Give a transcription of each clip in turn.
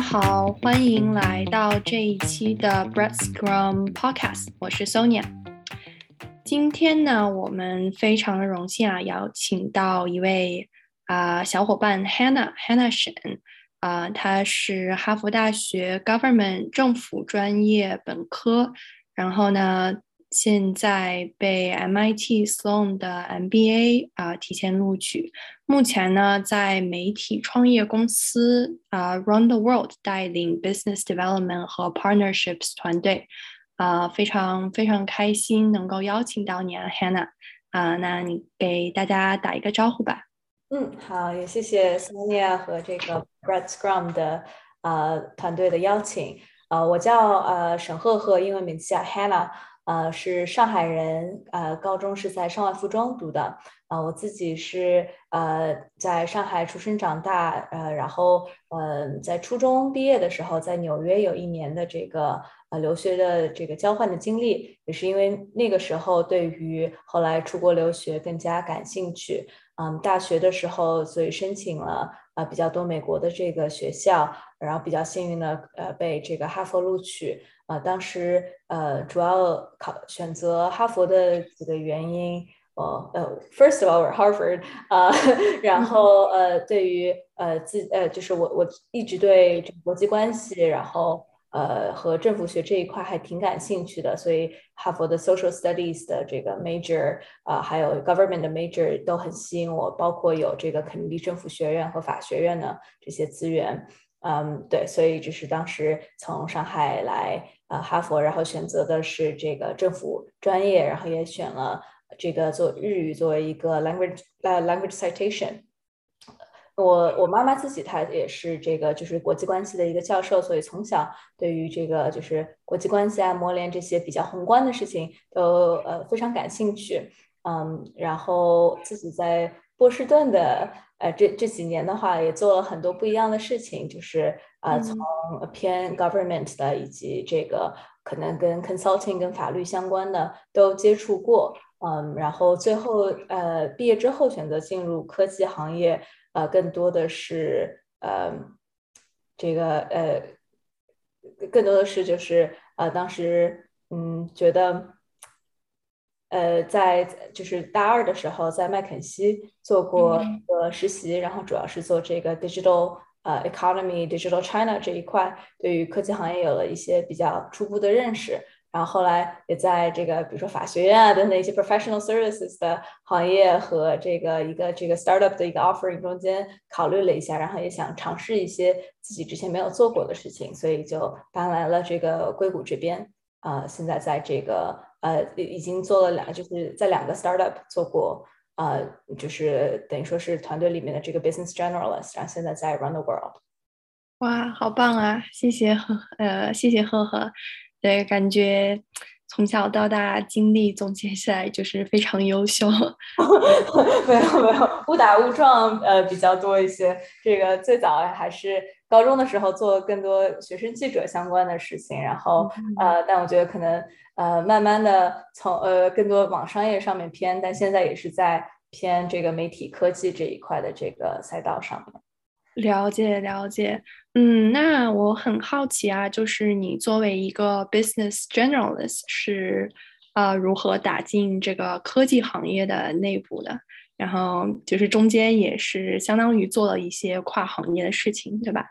好，欢迎来到这一期的 Bread Scrum Podcast，我是 Sonia。今天呢，我们非常的荣幸啊，邀请到一位啊小伙伴 Hannah Hannah Shen 啊，他是哈佛大学 Government 政府专业本科，然后呢。现在被 MIT Sloan 的 MBA 啊提前录取，目前呢在媒体创业公司啊 Round the World 带领 Business Development 和 Partnerships 团队啊，非常非常开心能够邀请到你啊 Hannah 啊，那你给大家打一个招呼吧。嗯，好，也谢谢 Sonia 和这个 Bread Scrum 的呃团队的邀请。呃，我叫呃沈赫赫，英文名字叫 Hannah。呃，是上海人，呃，高中是在上外附中读的，呃，我自己是呃在上海出生长大，呃，然后呃在初中毕业的时候，在纽约有一年的这个呃留学的这个交换的经历，也是因为那个时候对于后来出国留学更加感兴趣，嗯，大学的时候所以申请了呃比较多美国的这个学校，然后比较幸运的呃被这个哈佛录取。啊，当时呃，主要考选择哈佛的几个原因，呃呃，first of all Harvard 啊，然后呃，对于呃自呃，就是我我一直对这个国际关系，然后呃和政府学这一块还挺感兴趣的，所以哈佛的 Social Studies 的这个 major 啊，还有 Government 的 major 都很吸引我，包括有这个肯尼迪政府学院和法学院的这些资源。嗯，对，所以就是当时从上海来呃哈佛，然后选择的是这个政府专业，然后也选了这个做日语作为一个 language language citation。我我妈妈自己她也是这个就是国际关系的一个教授，所以从小对于这个就是国际关系啊、模联这些比较宏观的事情都呃非常感兴趣。嗯，然后自己在波士顿的。呃，这这几年的话，也做了很多不一样的事情，就是呃，从偏 government 的，以及这个可能跟 consulting、跟法律相关的都接触过，嗯，然后最后呃，毕业之后选择进入科技行业，呃，更多的是呃，这个呃，更多的是就是呃，当时嗯，觉得。呃，在就是大二的时候，在麦肯锡做过一个实习，然后主要是做这个 digital 呃 economy digital China 这一块，对于科技行业有了一些比较初步的认识。然后后来也在这个比如说法学院啊等等一些 professional services 的行业和这个一个这个 startup 的一个 offering 中间考虑了一下，然后也想尝试一些自己之前没有做过的事情，所以就搬来了这个硅谷这边。啊，现在在这个。呃，已经做了两，就是在两个 startup 做过，呃，就是等于说是团队里面的这个 business generalist，然后现在在 run the world。哇，好棒啊！谢谢呵，呃，谢谢赫赫。对，感觉从小到大经历总结起来就是非常优秀。没有没有，误打误撞，呃，比较多一些。这个最早还是高中的时候做更多学生记者相关的事情，然后呃，但我觉得可能。呃，慢慢的从呃更多往商业上面偏，但现在也是在偏这个媒体科技这一块的这个赛道上面。了解了解，嗯，那我很好奇啊，就是你作为一个 business generalist 是呃如何打进这个科技行业的内部的？然后就是中间也是相当于做了一些跨行业的事情，对吧？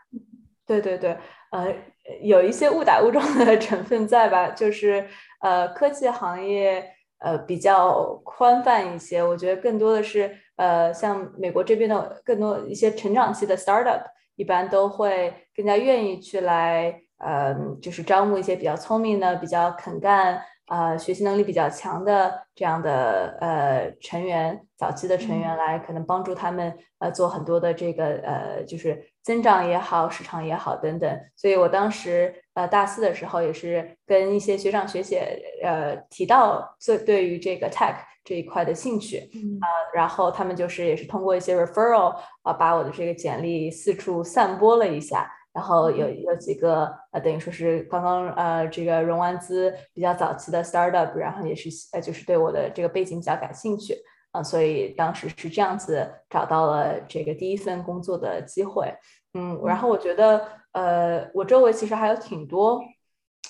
对对对，呃，有一些误打误撞的 成分在吧，就是。呃，科技行业呃比较宽泛一些，我觉得更多的是呃，像美国这边的更多一些成长期的 startup，一般都会更加愿意去来呃，就是招募一些比较聪明的、比较肯干。呃，学习能力比较强的这样的呃成员，早期的成员来可能帮助他们呃做很多的这个呃就是增长也好，市场也好等等。所以我当时呃大四的时候也是跟一些学长学姐呃提到对对于这个 tech 这一块的兴趣。啊，然后他们就是也是通过一些 referral 啊把我的这个简历四处散播了一下。然后有有几个呃，等于说是刚刚呃这个融完资比较早期的 startup，然后也是呃就是对我的这个背景比较感兴趣。啊，所以当时是这样子找到了这个第一份工作的机会。嗯，然后我觉得呃，我周围其实还有挺多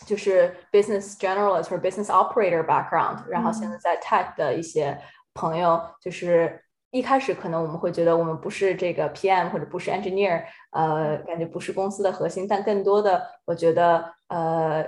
就是 business generalist 或者 business operator background，然后现在在 tech 的一些朋友，就是一开始可能我们会觉得我们不是这个 PM 或者不是 engineer，呃，感觉不是公司的核心，但更多的我觉得呃。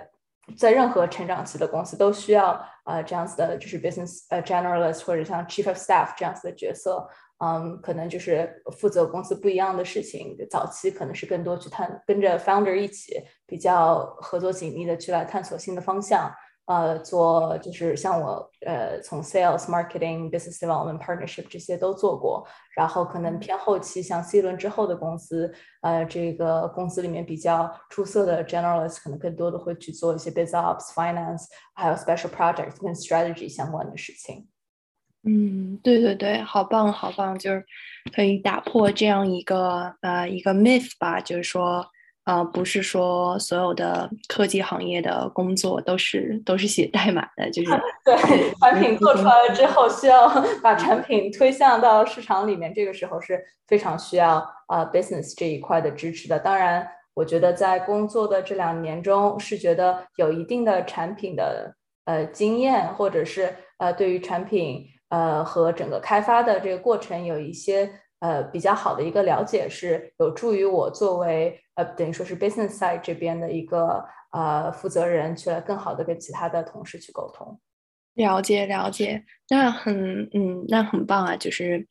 在任何成长期的公司都需要呃这样子的，就是 business 呃 generalist 或者像 chief of staff 这样子的角色，嗯，可能就是负责公司不一样的事情。早期可能是更多去探跟着 founder 一起比较合作紧密的去来探索新的方向。呃，做就是像我呃，从 sales、marketing、business development、partnership 这些都做过，然后可能偏后期像 C 轮之后的公司，呃，这个公司里面比较出色的 generalist 可能更多的会去做一些 business ops、finance，还有 special projects 跟 strategy 相关的事情。嗯，对对对，好棒好棒，就是可以打破这样一个呃一个 myth 吧，就是说。呃，不是说所有的科技行业的工作都是都是写代码的，就是 对产品做出来了之后，需要把产品推向到市场里面，这个时候是非常需要啊 business 这一块的支持的。当然，我觉得在工作的这两年中，是觉得有一定的产品的呃经验，或者是呃对于产品呃和整个开发的这个过程有一些。呃，比较好的一个了解是有助于我作为呃，等于说是 business side 这边的一个呃负责人，去更好的跟其他的同事去沟通。了解了解，那很嗯，那很棒啊，就是。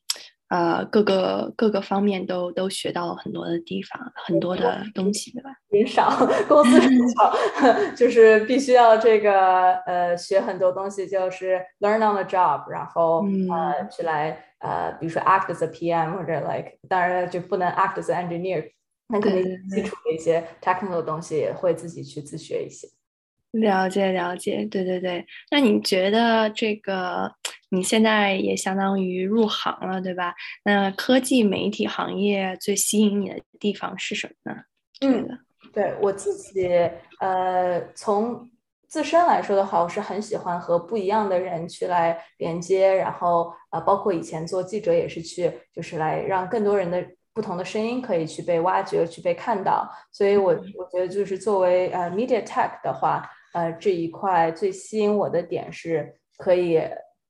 呃，各个各个方面都都学到了很多的地方，很多的东西，对吧？人少，公司少，就是必须要这个呃学很多东西，就是 learn on the job，然后呃去来呃，比如说 act as a PM 或者 like，当然就不能 act as an engineer，那肯定基础的一些 technical 的东西也会自己去自学一些。了解了解，对对对。那你觉得这个？你现在也相当于入行了，对吧？那科技媒体行业最吸引你的地方是什么呢？嗯，对我自己，呃，从自身来说的话，我是很喜欢和不一样的人去来连接，然后呃，包括以前做记者也是去，就是来让更多人的不同的声音可以去被挖掘、去被看到。所以，我我觉得就是作为呃 media tech 的话，呃，这一块最吸引我的点是可以。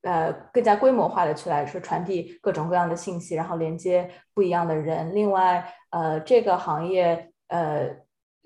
呃，更加规模化的去来说传递各种各样的信息，然后连接不一样的人。另外，呃，这个行业，呃，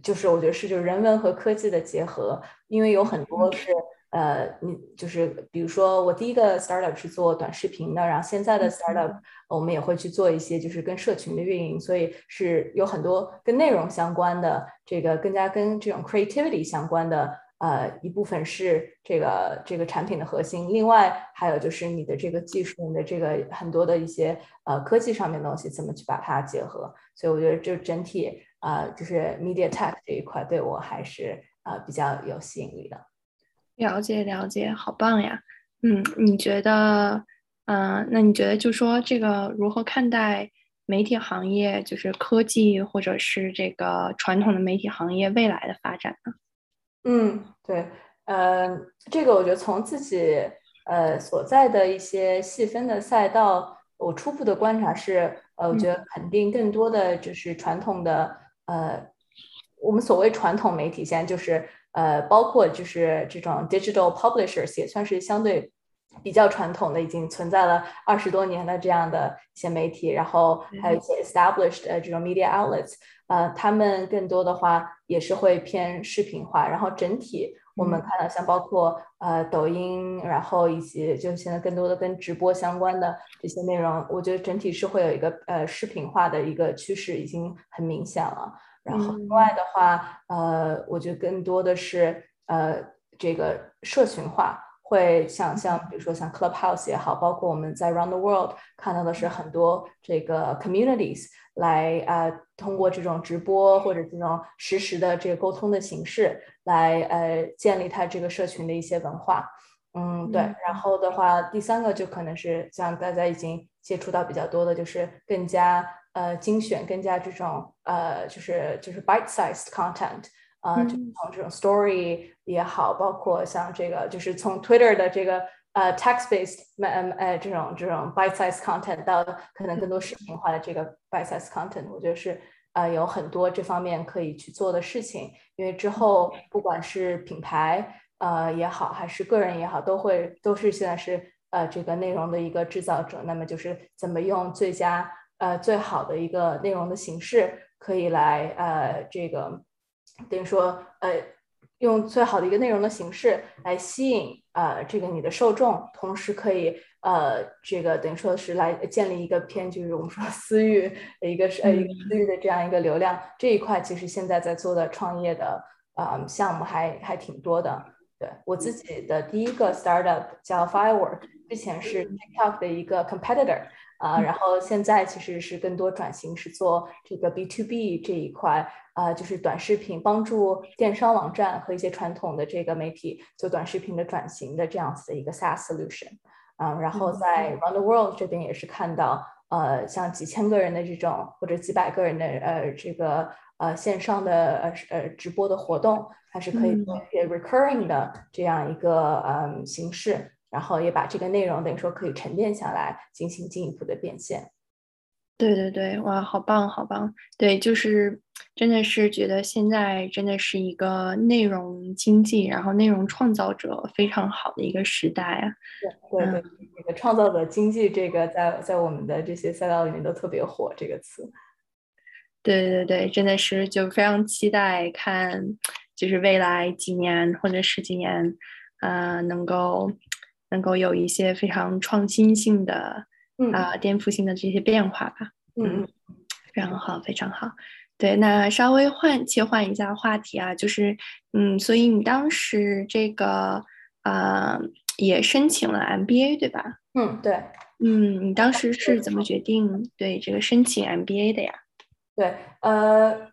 就是我觉得是就是人文和科技的结合，因为有很多是呃，你就是比如说我第一个 startup 是做短视频的，然后现在的 startup 我们也会去做一些就是跟社群的运营，所以是有很多跟内容相关的，这个更加跟这种 creativity 相关的。呃，一部分是这个这个产品的核心，另外还有就是你的这个技术，你的这个很多的一些呃科技上面的东西，怎么去把它结合？所以我觉得就整体啊，就是 media tech 这一块对我还是啊比较有吸引力的。了解了解，好棒呀！嗯，你觉得嗯，那你觉得就说这个如何看待媒体行业，就是科技或者是这个传统的媒体行业未来的发展呢？嗯，对，呃，这个我觉得从自己呃所在的一些细分的赛道，我初步的观察是，呃，我觉得肯定更多的就是传统的呃，我们所谓传统媒体，现在就是呃，包括就是这种 digital publishers 也算是相对比较传统的，已经存在了二十多年的这样的一些媒体，然后还有一些 established 的这种 media outlets。呃，他们更多的话也是会偏视频化，然后整体我们看到像包括呃抖音，然后以及就现在更多的跟直播相关的这些内容，我觉得整体是会有一个呃视频化的一个趋势，已经很明显了。然后另外的话，呃，我觉得更多的是呃这个社群化。会像像比如说像 Clubhouse 也好，包括我们在 Round the World 看到的是很多这个 communities 来呃通过这种直播或者这种实时的这个沟通的形式来呃建立它这个社群的一些文化。嗯，对。然后的话，第三个就可能是像大家已经接触到比较多的，就是更加呃精选、更加这种呃就是就是 bite-sized content。啊，就从这种 story 也好，包括像这个，就是从 Twitter 的这个呃 text-based 呃呃这种这种 bite-sized content 到可能更多视频化的这个 bite-sized content，我觉得是呃有很多这方面可以去做的事情，因为之后不管是品牌呃也好，还是个人也好，都会都是现在是呃这个内容的一个制造者，那么就是怎么用最佳呃最好的一个内容的形式，可以来呃这个等于说呃。用最好的一个内容的形式来吸引呃这个你的受众，同时可以呃这个等于说是来建立一个偏就是我们说私域的一个是呃一个私域的这样一个流量这一块，其实现在在做的创业的呃项目还还挺多的。对我自己的第一个 startup 叫 Firework，之前是 TikTok 的一个 competitor。啊，然后现在其实是更多转型是做这个 B to B 这一块，啊，就是短视频帮助电商网站和一些传统的这个媒体做短视频的转型的这样子的一个 SaaS solution，啊，然后在 Round the World 这边也是看到，呃，像几千个人的这种或者几百个人的呃这个呃线上的呃呃直播的活动，它是可以做一些 recurring 的这样一个嗯形式。然后也把这个内容等于说可以沉淀下来，进行进一步的变现。对对对，哇，好棒好棒！对，就是真的是觉得现在真的是一个内容经济，然后内容创造者非常好的一个时代啊。对对对，这个创造者经济这个在在我们的这些赛道里面都特别火这个词。对对对，真的是就非常期待看，就是未来几年或者十几年，呃，能够。能够有一些非常创新性的啊，颠覆性的这些变化吧。嗯，非常好，非常好。对，那稍微换切换一下话题啊，就是嗯，所以你当时这个啊也申请了 MBA 对吧？嗯，对。嗯，你当时是怎么决定对这个申请 MBA 的呀？对，呃，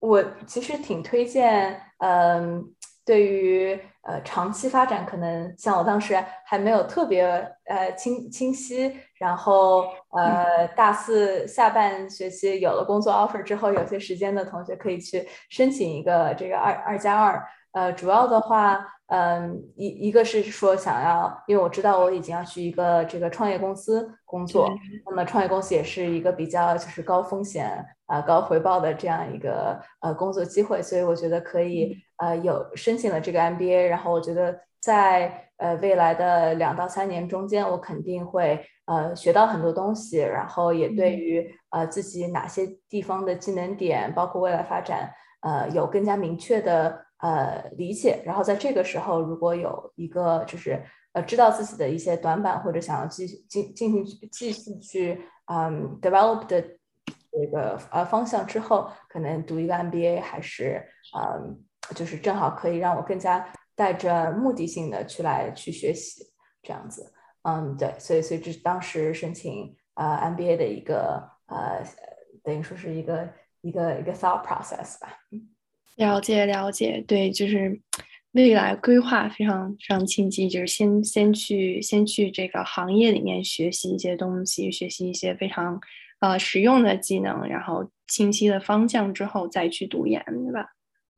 我其实挺推荐，嗯。对于呃长期发展，可能像我当时还没有特别呃清清晰，然后呃大四下半学期有了工作 offer 之后，有些时间的同学可以去申请一个这个二二加二。呃，主要的话，嗯，一一个是说想要，因为我知道我已经要去一个这个创业公司工作，那么创业公司也是一个比较就是高风险啊高回报的这样一个呃工作机会，所以我觉得可以呃有申请了这个 MBA，然后我觉得在呃未来的两到三年中间，我肯定会呃学到很多东西，然后也对于呃自己哪些地方的技能点，包括未来发展呃有更加明确的。呃，理解。然后在这个时候，如果有一个就是呃，知道自己的一些短板，或者想要继续进进行继续去嗯 develop 的这个呃方向之后，可能读一个 MBA 还是嗯，就是正好可以让我更加带着目的性的去来去学习这样子。嗯，对，所以所以这是当时申请呃 MBA 的一个呃，等于说是一个一个一个 thought process 吧。了解了解，对，就是未来规划非常非常清晰，就是先先去先去这个行业里面学习一些东西，学习一些非常呃实用的技能，然后清晰的方向之后再去读研，对吧？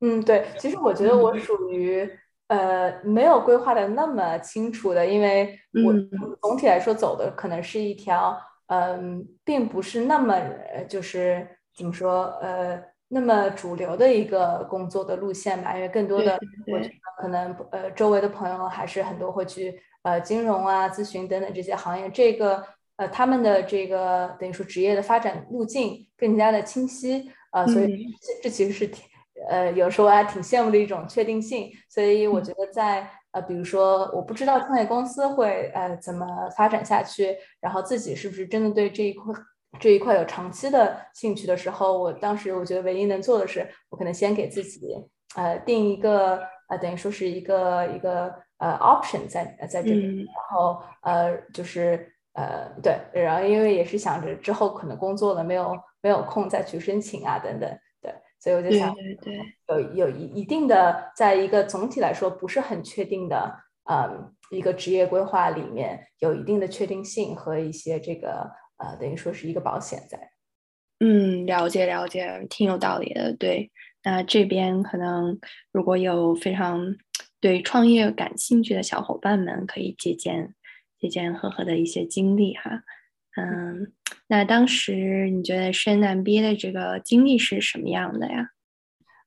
嗯，对。其实我觉得我属于呃没有规划的那么清楚的，因为我总体来说走的可能是一条嗯，并不是那么就是怎么说呃。那么主流的一个工作的路线吧，因为更多的我觉得可能呃周围的朋友还是很多会去呃金融啊、咨询等等这些行业，这个呃他们的这个等于说职业的发展路径更加的清晰啊，所以这其实是挺呃有时候还挺羡慕的一种确定性。所以我觉得在呃比如说我不知道创业公司会呃怎么发展下去，然后自己是不是真的对这一块。这一块有长期的兴趣的时候，我当时我觉得唯一能做的是，我可能先给自己呃定一个呃等于说是一个一个呃 option 在在这里，然后呃就是呃对，然后因为也是想着之后可能工作了没有没有空再去申请啊等等，对，所以我就想对对有有一一定的在一个总体来说不是很确定的嗯一个职业规划里面有一定的确定性和一些这个。呃，等于说是一个保险在。嗯，了解了解，挺有道理的。对，那这边可能如果有非常对创业感兴趣的小伙伴们，可以借鉴借鉴赫赫的一些经历哈。嗯，那当时你觉得申 MBA 的这个经历是什么样的呀？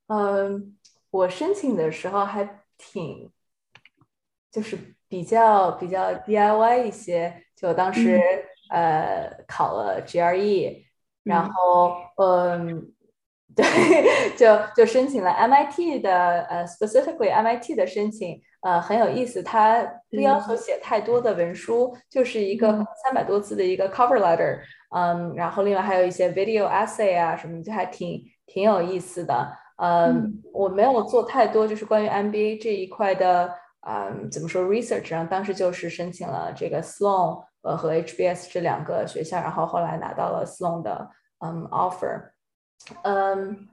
嗯，我申请的时候还挺，就是比较比较 DIY 一些，就当时呃考了 GRE，然后嗯。对，就就申请了 MIT 的呃，specifically MIT 的申请，呃，很有意思。它不要求写太多的文书，就是一个三百多字的一个 cover letter，嗯，然后另外还有一些 video essay 啊什么，就还挺挺有意思的。嗯，我没有做太多，就是关于 MBA 这一块的，嗯，怎么说 research，然后当时就是申请了这个 Sloan 呃和 HBS 这两个学校，然后后来拿到了 Sloan 的嗯 offer。嗯，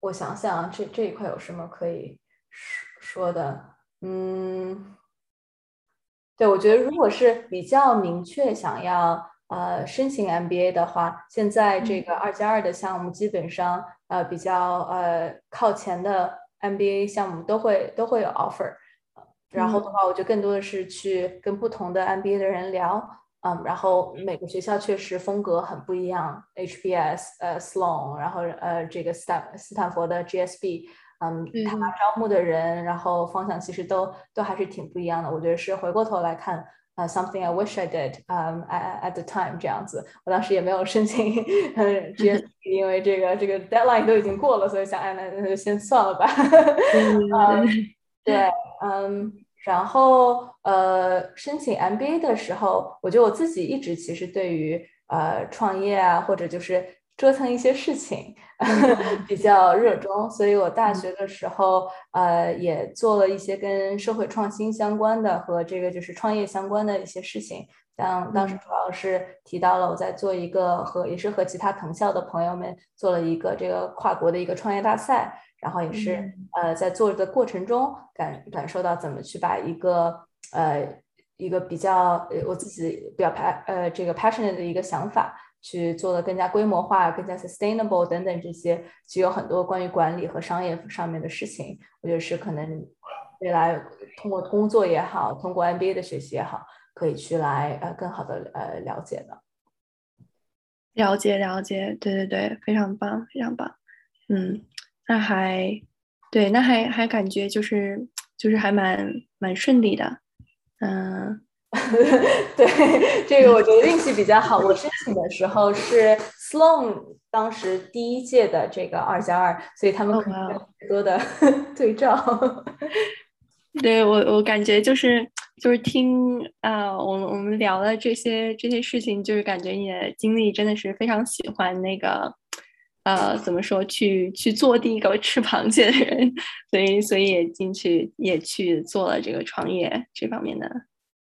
我想想，这这一块有什么可以说说的？嗯，对，我觉得如果是比较明确想要呃申请 MBA 的话，现在这个二加二的项目基本上呃比较呃靠前的 MBA 项目都会都会有 offer。然后的话，我就更多的是去跟不同的 MBA 的人聊。嗯，然后每个学校确实风格很不一样，HBS，呃，Sloan，然后呃，这个斯坦斯坦福的 GSB，嗯，他招募的人，然后方向其实都都还是挺不一样的。我觉得是回过头来看，呃，something I wish I did，嗯，at at the time 这样子，我当时也没有申请 GSB，因为这个这个 deadline 都已经过了，所以想，哎，那那就先算了吧。嗯，对，嗯。然后，呃，申请 MBA 的时候，我觉得我自己一直其实对于呃创业啊，或者就是折腾一些事情 比较热衷，所以我大学的时候，呃，也做了一些跟社会创新相关的和这个就是创业相关的一些事情。像当时主要是提到了我在做一个和也是和其他藤校的朋友们做了一个这个跨国的一个创业大赛。然后也是呃，在做的过程中感感受到怎么去把一个呃一个比较我自己比较 pa 呃这个 passionate 的一个想法去做的更加规模化、更加 sustainable 等等这些，其实有很多关于管理和商业上面的事情，我觉得是可能未来通过工作也好，通过 MBA 的学习也好，可以去来呃更好的呃了解的。了解了解，对对对，非常棒，非常棒，嗯。那还对，那还还感觉就是就是还蛮蛮顺利的，嗯，对，这个我觉得运气比较好。我申请的时候是 Sloan 当时第一届的这个二加二，所以他们可能有很多的 对照。对我我感觉就是就是听啊，我们我们聊了这些这些事情，就是感觉你的经历真的是非常喜欢那个。呃，怎么说？去去做第一个吃螃蟹的人，所以所以也进去也去做了这个创业这方面的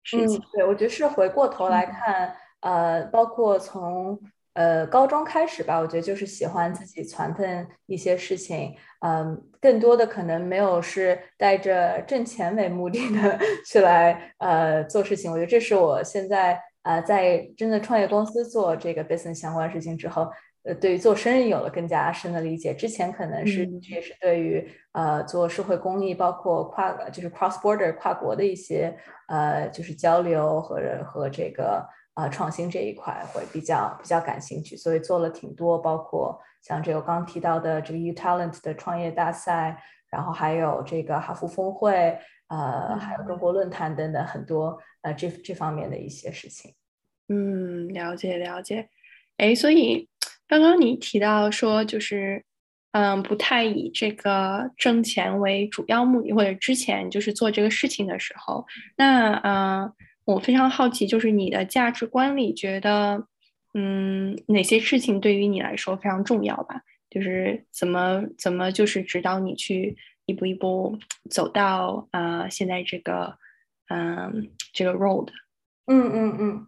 事情。对，我觉得是回过头来看，呃，包括从呃高中开始吧，我觉得就是喜欢自己传腾一些事情，嗯，更多的可能没有是带着挣钱为目的的去来呃做事情。我觉得这是我现在呃在真的创业公司做这个 business 相关事情之后。呃，对于做生意有了更加深的理解。之前可能是也是对于呃做社会公益，包括跨就是 cross border 跨国的一些呃就是交流和和这个呃创新这一块会比较比较感兴趣，所以做了挺多，包括像这个刚提到的这个 U Talent 的创业大赛，然后还有这个哈佛峰会，呃，还有中国论坛等等很多呃这这方面的一些事情。嗯，了解了解。哎，所以。刚刚你提到说，就是，嗯，不太以这个挣钱为主要目的，或者之前就是做这个事情的时候，那，嗯，我非常好奇，就是你的价值观里觉得，嗯，哪些事情对于你来说非常重要吧？就是怎么怎么就是指导你去一步一步走到啊现在这个，嗯，这个 road。嗯嗯嗯，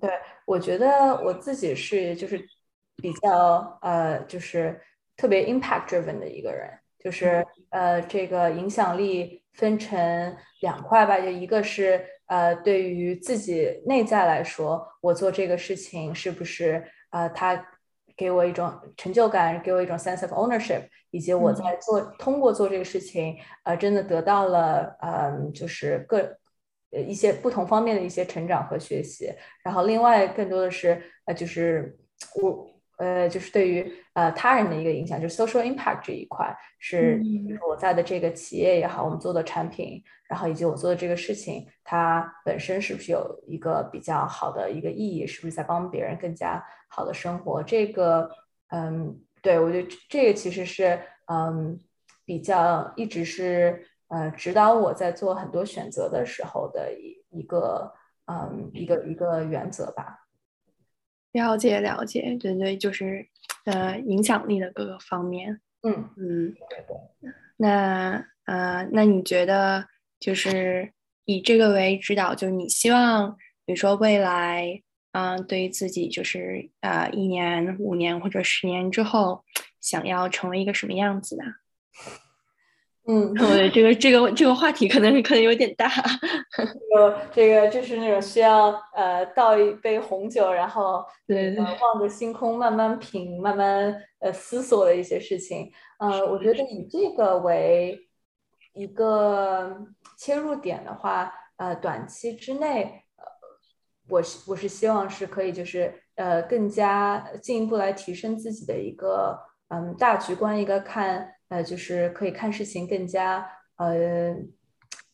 对，我觉得我自己是就是。比较呃，就是特别 impact driven 的一个人，就是呃，这个影响力分成两块吧，就一个是呃，对于自己内在来说，我做这个事情是不是呃，他给我一种成就感，给我一种 sense of ownership，以及我在做通过做这个事情，呃，真的得到了嗯，就是个呃一些不同方面的一些成长和学习。然后另外更多的是呃就是我。呃，就是对于呃他人的一个影响，就是 social impact 这一块，是我在的这个企业也好，我们做的产品，然后以及我做的这个事情，它本身是不是有一个比较好的一个意义，是不是在帮别人更加好的生活？这个，嗯，对我觉得这个其实是嗯比较一直是呃指导我在做很多选择的时候的一一个嗯一个一个原则吧。了解了解，对对，就是呃影响力的各个方面。嗯嗯，那呃，那你觉得就是以这个为指导，就是你希望，比如说未来，嗯，对于自己就是呃一年、五年或者十年之后，想要成为一个什么样子的？嗯，我这个这个这个话题可能可能有点大。有这个就是那种需要呃倒一杯红酒，然后对望着星空慢慢品、慢慢呃思索的一些事情。呃，我觉得以这个为一个切入点的话，呃，短期之内，呃，我是我是希望是可以就是呃更加进一步来提升自己的一个嗯大局观，一个看。呃，就是可以看事情更加呃，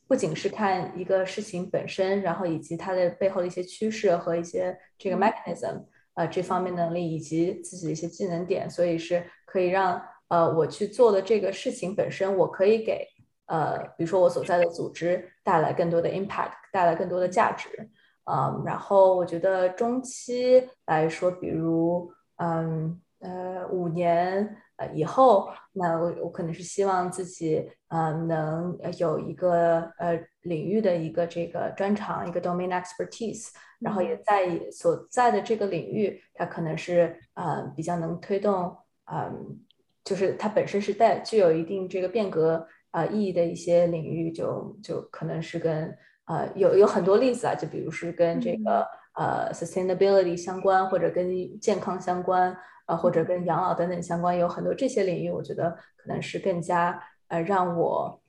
不仅是看一个事情本身，然后以及它的背后的一些趋势和一些这个 mechanism，呃，这方面能力以及自己的一些技能点，所以是可以让呃我去做的这个事情本身，我可以给呃，比如说我所在的组织带来更多的 impact，带来更多的价值，嗯，然后我觉得中期来说，比如嗯呃五年。以后，那我我可能是希望自己呃能有一个呃领域的一个这个专长，一个 domain expertise，然后也在所在的这个领域，它可能是呃比较能推动，嗯，就是它本身是带具有一定这个变革啊意义的一些领域，就就可能是跟呃有有很多例子啊，就比如是跟这个呃 sustainability 相关，或者跟健康相关。呃，或者跟养老等等相关，有很多这些领域，我觉得可能是更加呃让我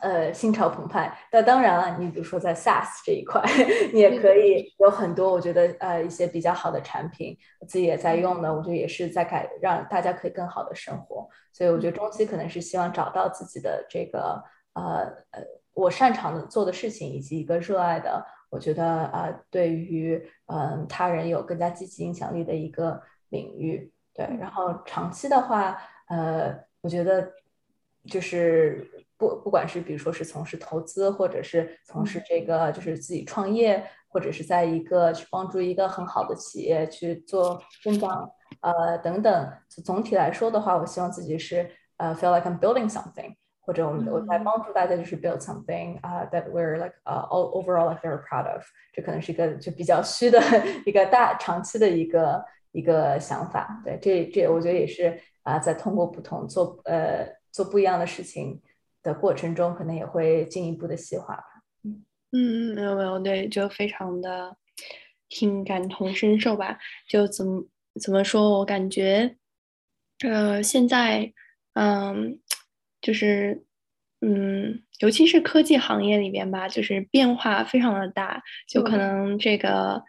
呃心潮澎湃。那当然了，你比如说在 SaaS 这一块，你也可以有很多我觉得呃一些比较好的产品，自己也在用的，我觉得也是在改让大家可以更好的生活。所以我觉得中期可能是希望找到自己的这个呃呃我擅长的做的事情，以及一个热爱的，我觉得啊对于嗯他人有更加积极影响力的一个。领域对，然后长期的话，呃，我觉得就是不不管是比如说是从事投资，或者是从事这个就是自己创业，或者是在一个去帮助一个很好的企业去做增长，呃等等。总体来说的话，我希望自己是呃 feel like I'm building something，或者我们我在帮助大家就是 build something 啊 that we're like 呃 all overall like very proud of。这可能是一个就比较虚的 一个大长期的一个。一个想法，对，这这我觉得也是啊，在通过不同做呃做不一样的事情的过程中，可能也会进一步的细化吧。嗯嗯，没有没有，对，就非常的挺感同身受吧。就怎么怎么说，我感觉呃现在嗯就是嗯，尤其是科技行业里边吧，就是变化非常的大，就可能这个。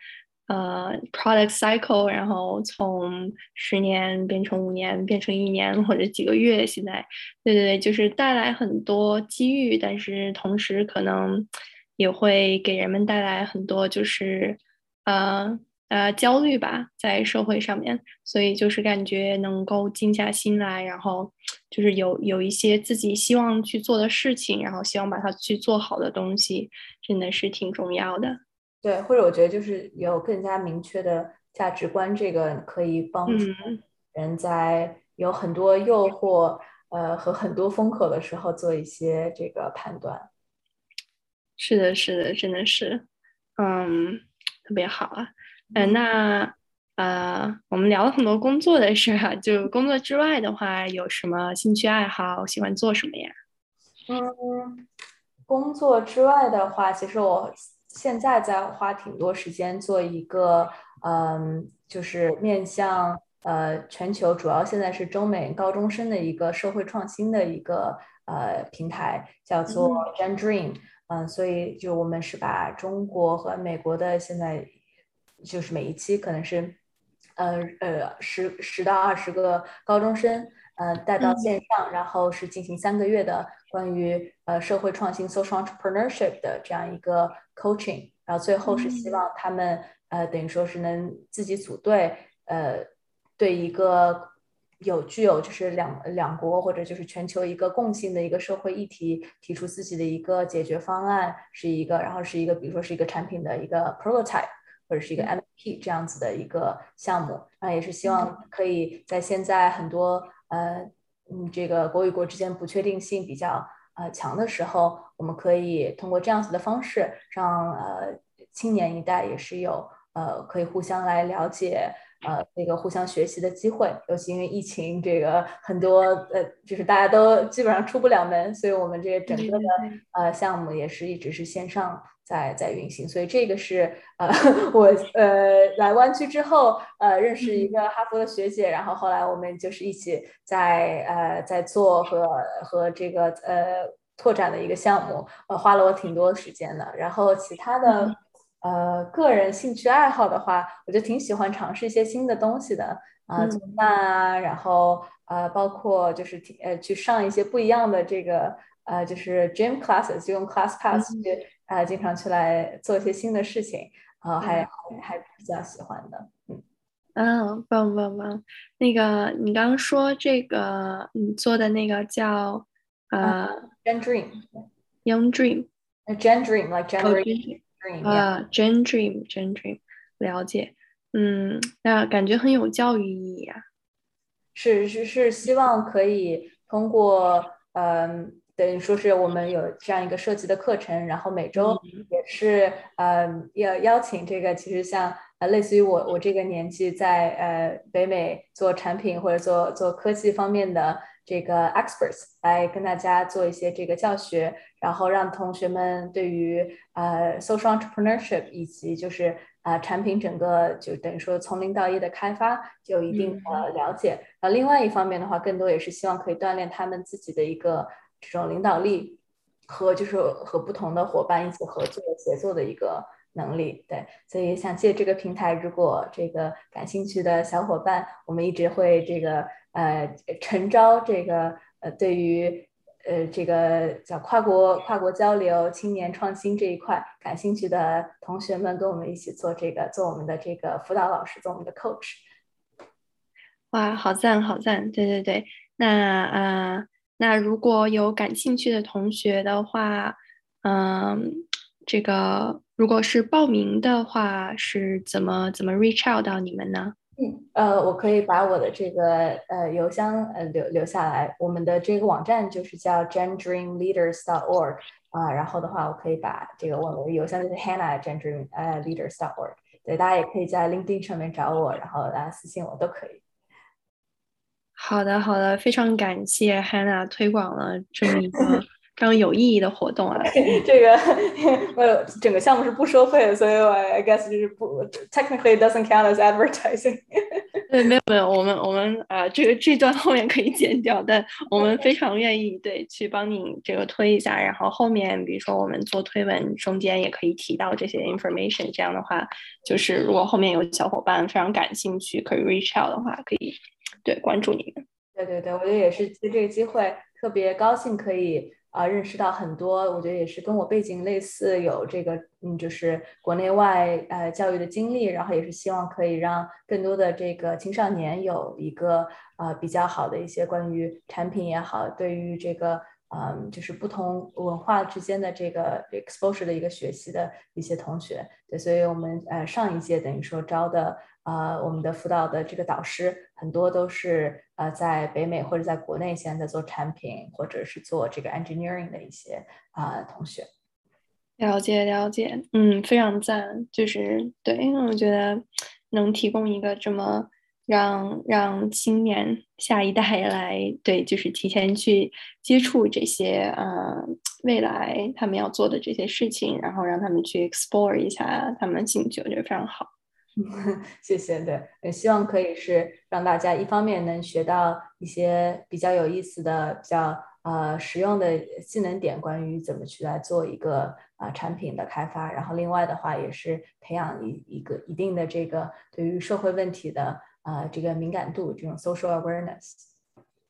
呃，product cycle，然后从十年变成五年，变成一年或者几个月。现在，对对对，就是带来很多机遇，但是同时可能也会给人们带来很多就是呃呃焦虑吧，在社会上面。所以就是感觉能够静下心来，然后就是有有一些自己希望去做的事情，然后希望把它去做好的东西，真的是挺重要的。对，或者我觉得就是有更加明确的价值观，这个可以帮助人在有很多诱惑呃和很多风口的时候做一些这个判断。是的，是的，真的是，嗯，特别好啊。嗯，那呃，我们聊了很多工作的事哈，就工作之外的话，有什么兴趣爱好，喜欢做什么呀？嗯，工作之外的话，其实我。现在在花挺多时间做一个，嗯，就是面向呃全球，主要现在是中美高中生的一个社会创新的一个呃平台，叫做 Gen Dream。嗯，所以就我们是把中国和美国的现在就是每一期可能是呃呃十十到二十个高中生，呃带到线上，然后是进行三个月的关于呃社会创新 social entrepreneurship 的这样一个 coaching，然后最后是希望他们呃等于说是能自己组队，呃对一个。有具有就是两两国或者就是全球一个共性的一个社会议题，提出自己的一个解决方案，是一个，然后是一个，比如说是一个产品的一个 prototype 或者是一个 MVP 这样子的一个项目，那也是希望可以在现在很多呃嗯这个国与国之间不确定性比较呃强的时候，我们可以通过这样子的方式，让呃青年一代也是有呃可以互相来了解。呃，那个互相学习的机会，尤其因为疫情，这个很多呃，就是大家都基本上出不了门，所以我们这个整个的呃项目也是一直是线上在在运行。所以这个是呃 我呃来湾区之后呃认识一个哈佛的学姐，然后后来我们就是一起在呃在做和和这个呃拓展的一个项目，呃花了我挺多时间的。然后其他的。呃，个人兴趣爱好的话，我就挺喜欢尝试一些新的东西的啊，做饭啊，然后呃，包括就是呃去上一些不一样的这个呃，就是 gym classes，就用 class pass 去啊，经常去来做一些新的事情，啊，还还比较喜欢的，嗯，嗯，棒棒棒，那个你刚刚说这个你做的那个叫呃，gen dream，young dream，gen dream like generation。啊，Gen Dream，Gen Dream，了解，嗯，那感觉很有教育意义啊。是是是，希望可以通过，嗯，等于说是我们有这样一个设计的课程，然后每周也是，呃，要邀请这个，其实像呃，类似于我我这个年纪在呃北美做产品或者做做科技方面的。这个 experts 来跟大家做一些这个教学，然后让同学们对于呃 social entrepreneurship 以及就是呃产品整个就等于说从零到一的开发就有一定的了解。那另外一方面的话，更多也是希望可以锻炼他们自己的一个这种领导力和就是和不同的伙伴一起合作协作的一个能力。对，所以想借这个平台，如果这个感兴趣的小伙伴，我们一直会这个。呃，诚招这个呃，对于呃这个叫跨国跨国交流、青年创新这一块感兴趣的同学们，跟我们一起做这个，做我们的这个辅导老师，做我们的 coach。哇，好赞好赞！对对对，那啊，那如果有感兴趣的同学的话，嗯，这个如果是报名的话，是怎么怎么 reach out 到你们呢？嗯呃，我可以把我的这个呃邮箱呃留留下来。我们的这个网站就是叫 gendreamleaders.org 啊，然后的话，我可以把这个我的邮箱就是 hannah@gendreamleaders.org。对，大家也可以在 LinkedIn 上面找我，然后大家私信我都可以。好的，好的，非常感谢 Hannah 推广了这么一个。非常有意义的活动啊！这个 呃，整个项目是不收费的，所以我 I guess 就是不 technically doesn't count as advertising。对，没有没有，我们我们啊，这个这段后面可以剪掉，但我们非常愿意对去帮你这个推一下，然后后面比如说我们做推文中间也可以提到这些 information，这样的话，就是如果后面有小伙伴非常感兴趣，可以 reach out 的话，可以对关注你们。对对对，我觉得也是借这个机会，特别高兴可以。啊，认识到很多，我觉得也是跟我背景类似，有这个嗯，就是国内外呃教育的经历，然后也是希望可以让更多的这个青少年有一个呃比较好的一些关于产品也好，对于这个嗯就是不同文化之间的这个 exposure 的一个学习的一些同学，对，所以我们呃上一届等于说招的。呃，我们的辅导的这个导师很多都是呃在北美或者在国内现在在做产品或者是做这个 engineering 的一些啊同学。了解了解，嗯，非常赞，就是对，因为我觉得能提供一个这么让让青年下一代来对，就是提前去接触这些呃未来他们要做的这些事情，然后让他们去 explore 一下他们兴趣，我觉得非常好。谢谢，对，也希望可以是让大家一方面能学到一些比较有意思的、比较呃实用的技能点，关于怎么去来做一个啊产品的开发。然后另外的话，也是培养一一个一定的这个对于社会问题的啊这个敏感度，这种 social awareness。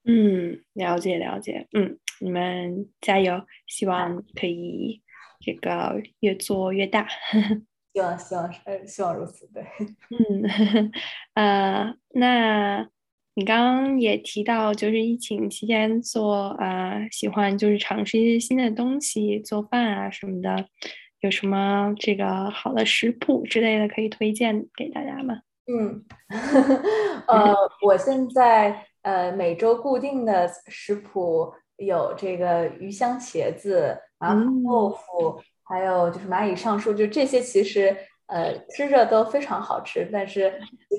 嗯，了解了解。嗯，你们加油，希望可以这个越做越大。希望希望呃希望如此，对。嗯，呃，那你刚刚也提到，就是疫情期间做啊，喜欢就是尝试一些新的东西，做饭啊什么的，有什么这个好的食谱之类的可以推荐给大家吗？嗯，呃，我现在呃每周固定的食谱有这个鱼香茄子、然后豆腐。还有就是蚂蚁上树，就这些其实呃吃着都非常好吃，但是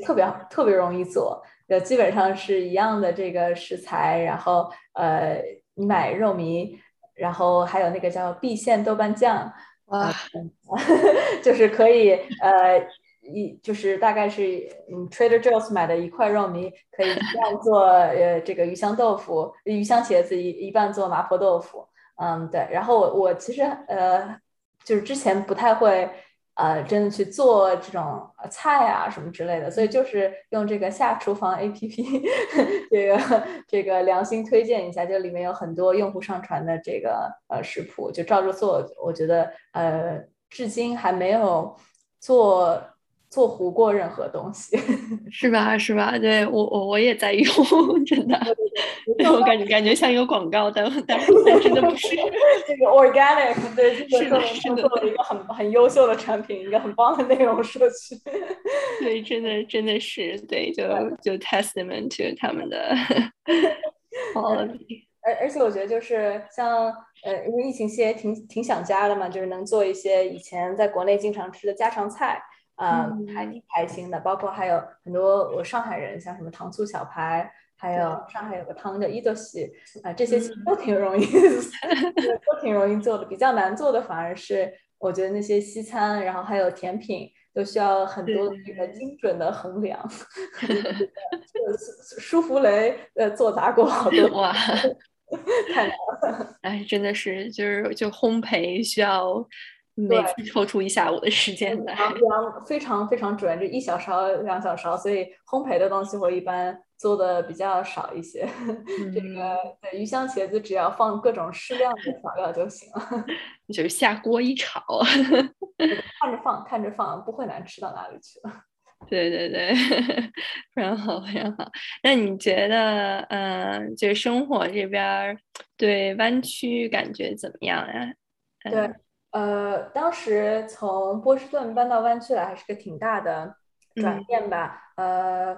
特别特别容易做，就基本上是一样的这个食材，然后呃你买肉糜，然后还有那个叫郫县豆瓣酱啊，就是可以呃一就是大概是嗯 Trader Joe's 买的一块肉糜，可以一半做呃这个鱼香豆腐、鱼香茄子，一一半做麻婆豆腐，嗯对，然后我我其实呃。就是之前不太会，呃，真的去做这种菜啊什么之类的，所以就是用这个下厨房 APP，这个这个良心推荐一下，就里面有很多用户上传的这个呃食谱，就照着做，我觉得呃，至今还没有做。做糊过任何东西，是吧？是吧？对我我我也在用，真的，我感觉感觉像一个广告，但但但真的不是 这个 organic，对，是的，是的，做了一个很很优秀的产品，一个很棒的内容社区，对，真的真的是对，就就 testament to 他们的 好，而而且我觉得就是像呃，因为疫情期间挺挺想家的嘛，就是能做一些以前在国内经常吃的家常菜。嗯，还挺开心的，包括还有很多我上海人，像什么糖醋小排，还有上海有个汤叫伊豆西啊，这些其实都挺容易 都挺容易做的。比较难做的反而是我觉得那些西餐，然后还有甜品，都需要很多那个精准的衡量。舒芙蕾呃做砸过好多哇，太难了。哎，真的是就是就烘焙需要。每次抽出一下午的时间来，非常非常准，就一小勺两小勺，所以烘焙的东西我一般做的比较少一些。这个对鱼香茄子只要放各种适量的调料就行了，就是下锅一炒，看着放看着放，不会难吃到哪里去。对对对，非常好非常好。那你觉得，嗯，就是生活这边对湾区感觉怎么样呀？对。呃，当时从波士顿搬到湾区来，还是个挺大的转变吧。呃，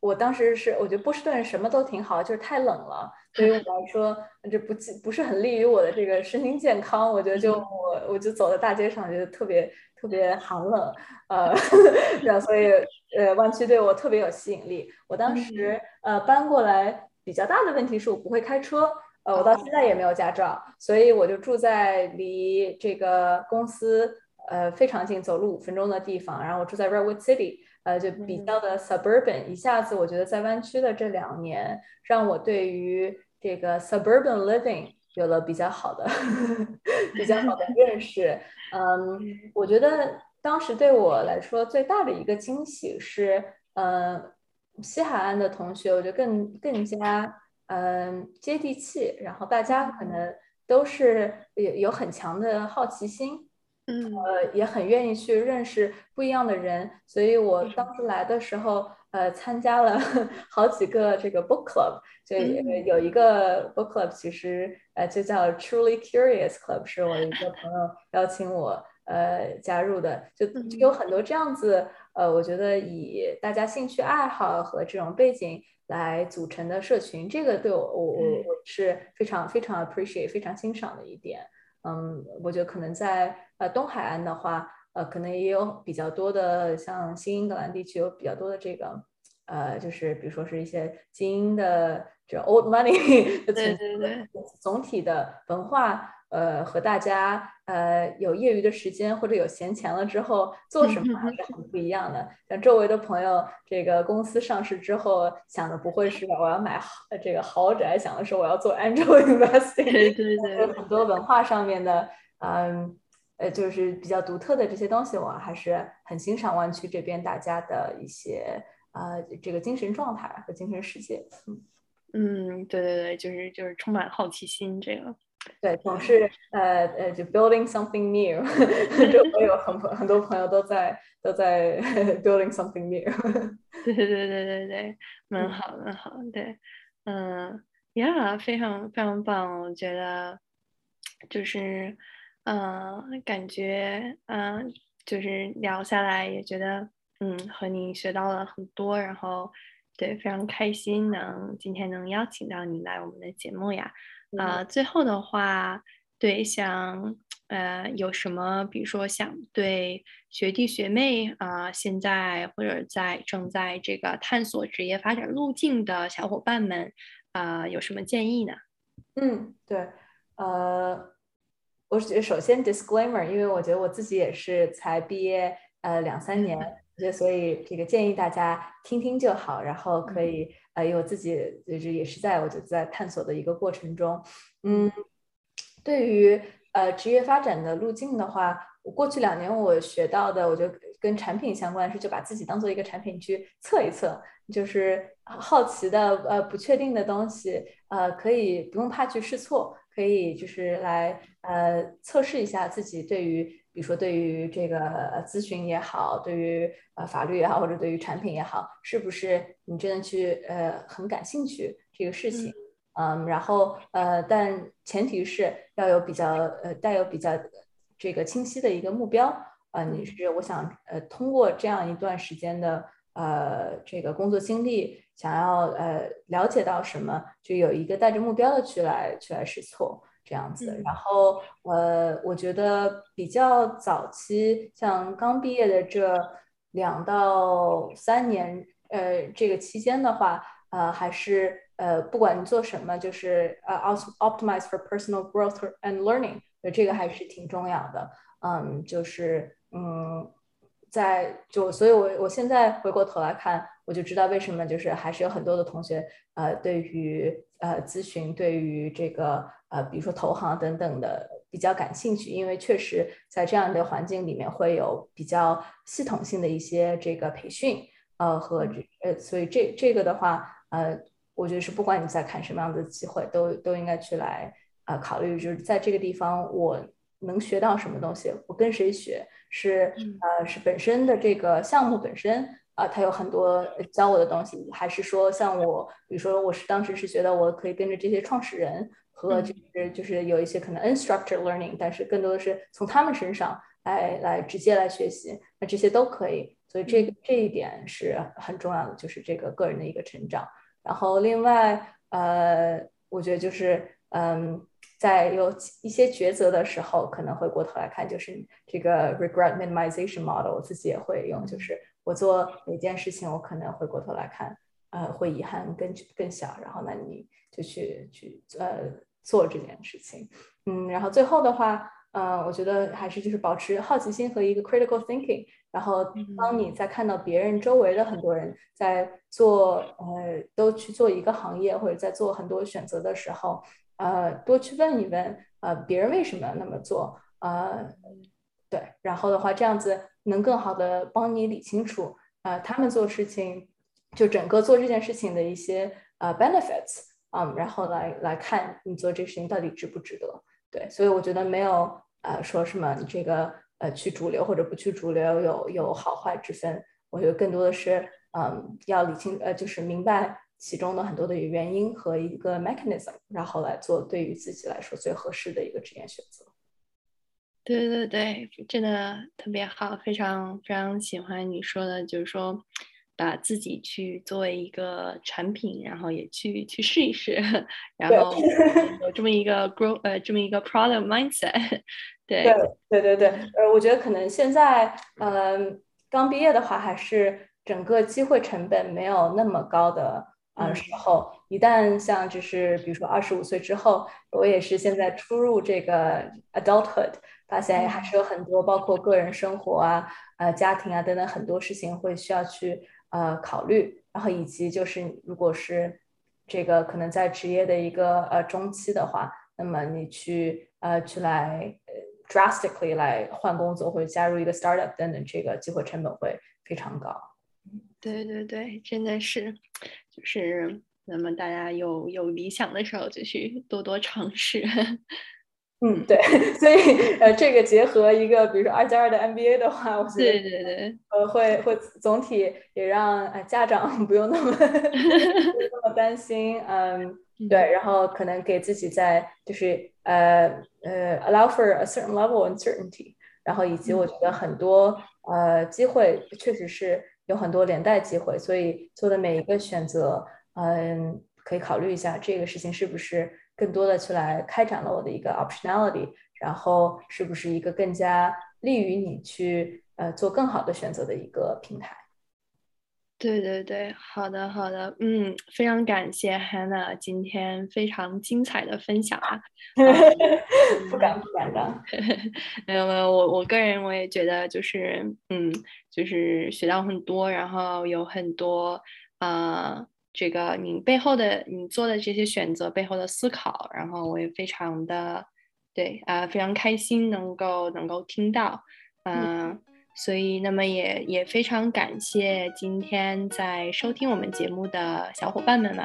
我当时是我觉得波士顿什么都挺好，就是太冷了，对于我来说，这不不是很利于我的这个身心健康。我觉得就我我就走在大街上，觉得特别特别寒冷。呃，然后所以呃，湾区对我特别有吸引力。我当时呃搬过来比较大的问题是我不会开车。呃，我到现在也没有驾照，所以我就住在离这个公司呃非常近，走路五分钟的地方。然后我住在 Redwood City，呃，就比较的 suburban。一下子我觉得在湾区的这两年，让我对于这个 suburban living 有了比较好的 比较好的认识。嗯，我觉得当时对我来说最大的一个惊喜是，嗯，西海岸的同学，我觉得更更加。嗯，接地气，然后大家可能都是有有很强的好奇心，嗯，呃，也很愿意去认识不一样的人，所以我当时来的时候，呃，参加了 好几个这个 book club，就有一个 book club，其实呃就叫 Truly Curious Club，是我一个朋友邀请我呃加入的，就就有很多这样子，呃，我觉得以大家兴趣爱好和这种背景。来组成的社群，这个对我我我我是非常非常 appreciate 非常欣赏的一点。嗯，我觉得可能在呃东海岸的话，呃，可能也有比较多的像新英格兰地区有比较多的这个呃，就是比如说是一些精英的这 old money 对对对，总体的文化呃和大家呃有业余的时间或者有闲钱了之后做什么还是很不一样的。像周围的朋友，这个公司上市之后想的不会是我要买这个豪宅，想的是我要做 angel investing。对对对，很多文化上面的，嗯呃，就是比较独特的这些东西，我还是很欣赏湾区这边大家的一些呃这个精神状态和精神世界。嗯嗯，对对对，就是就是充满好奇心这个。对，总是呃呃，就 building something new，就我有很很多朋友都在都在 building something new。对对对对对对，蛮好蛮好，对，嗯，Yeah，非常非常棒，我觉得就是嗯，感觉嗯，就是聊下来也觉得嗯，和你学到了很多，然后对，非常开心能今天能邀请到你来我们的节目呀。啊，最后的话，对，想呃，有什么，比如说想对学弟学妹啊，现在或者在正在这个探索职业发展路径的小伙伴们啊，有什么建议呢？嗯，对，呃，我觉得首先 disclaimer，因为我觉得我自己也是才毕业呃两三年，所以这个建议大家听听就好，然后可以。呃，因为我自己就是也是在我就在探索的一个过程中，嗯，对于呃职业发展的路径的话，我过去两年我学到的，我觉得跟产品相关是就把自己当做一个产品去测一测，就是好奇的呃不确定的东西，呃可以不用怕去试错，可以就是来呃测试一下自己对于。比如说，对于这个咨询也好，对于呃法律也好，或者对于产品也好，是不是你真的去呃很感兴趣这个事情？嗯，然后呃，但前提是要有比较呃带有比较这个清晰的一个目标啊，你是我想呃通过这样一段时间的呃这个工作经历，想要呃了解到什么，就有一个带着目标的去来去来试错。这样子，然后呃，我觉得比较早期，像刚毕业的这两到三年，呃，这个期间的话，呃，还是呃，不管你做什么，就是呃，optimize for personal growth and learning，这个还是挺重要的。嗯，就是嗯，在就，所以我我现在回过头来看，我就知道为什么就是还是有很多的同学，呃，对于呃咨询，对于这个。呃，比如说投行等等的比较感兴趣，因为确实在这样的环境里面会有比较系统性的一些这个培训，呃和这呃，所以这这个的话，呃，我觉得是不管你在看什么样的机会，都都应该去来呃考虑，就是在这个地方我能学到什么东西，我跟谁学，是呃是本身的这个项目本身啊，他有很多教我的东西，还是说像我，比如说我是当时是觉得我可以跟着这些创始人。和就是就是有一些可能 unstructured learning，但是更多的是从他们身上来来直接来学习，那这些都可以。所以这个这一点是很重要的，就是这个个人的一个成长。然后另外呃，我觉得就是嗯，在有一些抉择的时候，可能回过头来看，就是这个 regret minimization model，我自己也会用，就是我做每件事情，我可能回过头来看，呃，会遗憾更更小，然后那你就去去呃。做这件事情，嗯，然后最后的话，嗯，我觉得还是就是保持好奇心和一个 critical thinking，然后当你在看到别人周围的很多人在做，呃，都去做一个行业或者在做很多选择的时候，呃，多去问一问，呃，别人为什么那么做，呃，对，然后的话，这样子能更好的帮你理清楚，呃，他们做事情，就整个做这件事情的一些呃 benefits。嗯，然后来来看你做这个事情到底值不值得？对，所以我觉得没有呃说什么你这个呃去主流或者不去主流有有好坏之分。我觉得更多的是嗯要理清呃就是明白其中的很多的原因和一个 mechanism，然后来做对于自己来说最合适的一个职业选择。对对对，真的特别好，非常非常喜欢你说的，就是说。把自己去作为一个产品，然后也去去试一试，然后。有这么一个 grow 呃这么一个 problem mindset，对对对对呃，我觉得可能现在嗯刚毕业的话，还是整个机会成本没有那么高的啊时候，一旦像就是比如说二十五岁之后，我也是现在初入这个 adulthood，发现还是有很多包括个人生活啊、呃家庭啊等等很多事情会需要去呃考虑，然后以及就是如果是这个可能在职业的一个呃中期的话，那么你去呃去来 drastically 来换工作或者加入一个 startup 等等，这个机会成本会非常高。对对对，真的是，就是那么大家有有理想的时候就去多多尝试。嗯，对，所以呃，这个结合一个比如说二加二的 MBA 的话，我觉得对对对，呃，会会总体也让呃家长 不用那么 不用那么担心，嗯，对，然后可能给自己在就是呃呃 allow for a certain level uncertainty，然后以及我觉得很多呃机会确实是有很多连带机会，所以做的每一个选择，嗯，可以考虑一下这个事情是不是。更多的去来开展了我的一个 optionality，然后是不是一个更加利于你去呃做更好的选择的一个平台？对对对，好的好的，嗯，非常感谢 Hannah 今天非常精彩的分享啊！不敢不敢的，没有没有，我我个人我也觉得就是嗯，就是学到很多，然后有很多啊。这个你背后的你做的这些选择背后的思考，然后我也非常的对啊，非常开心能够能够听到，嗯，所以那么也也非常感谢今天在收听我们节目的小伙伴们们，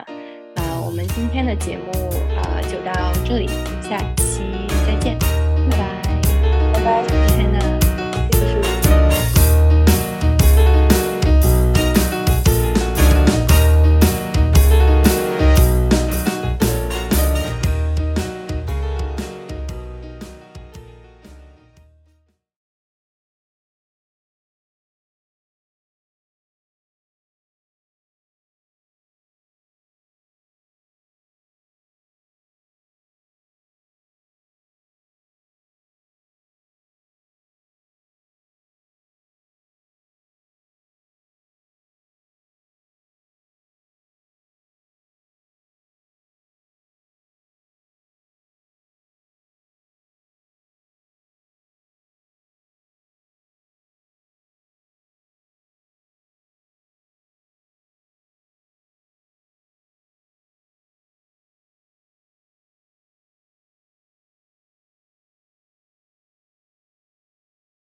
啊，我们今天的节目啊就到这里，下期再见，拜拜，拜拜。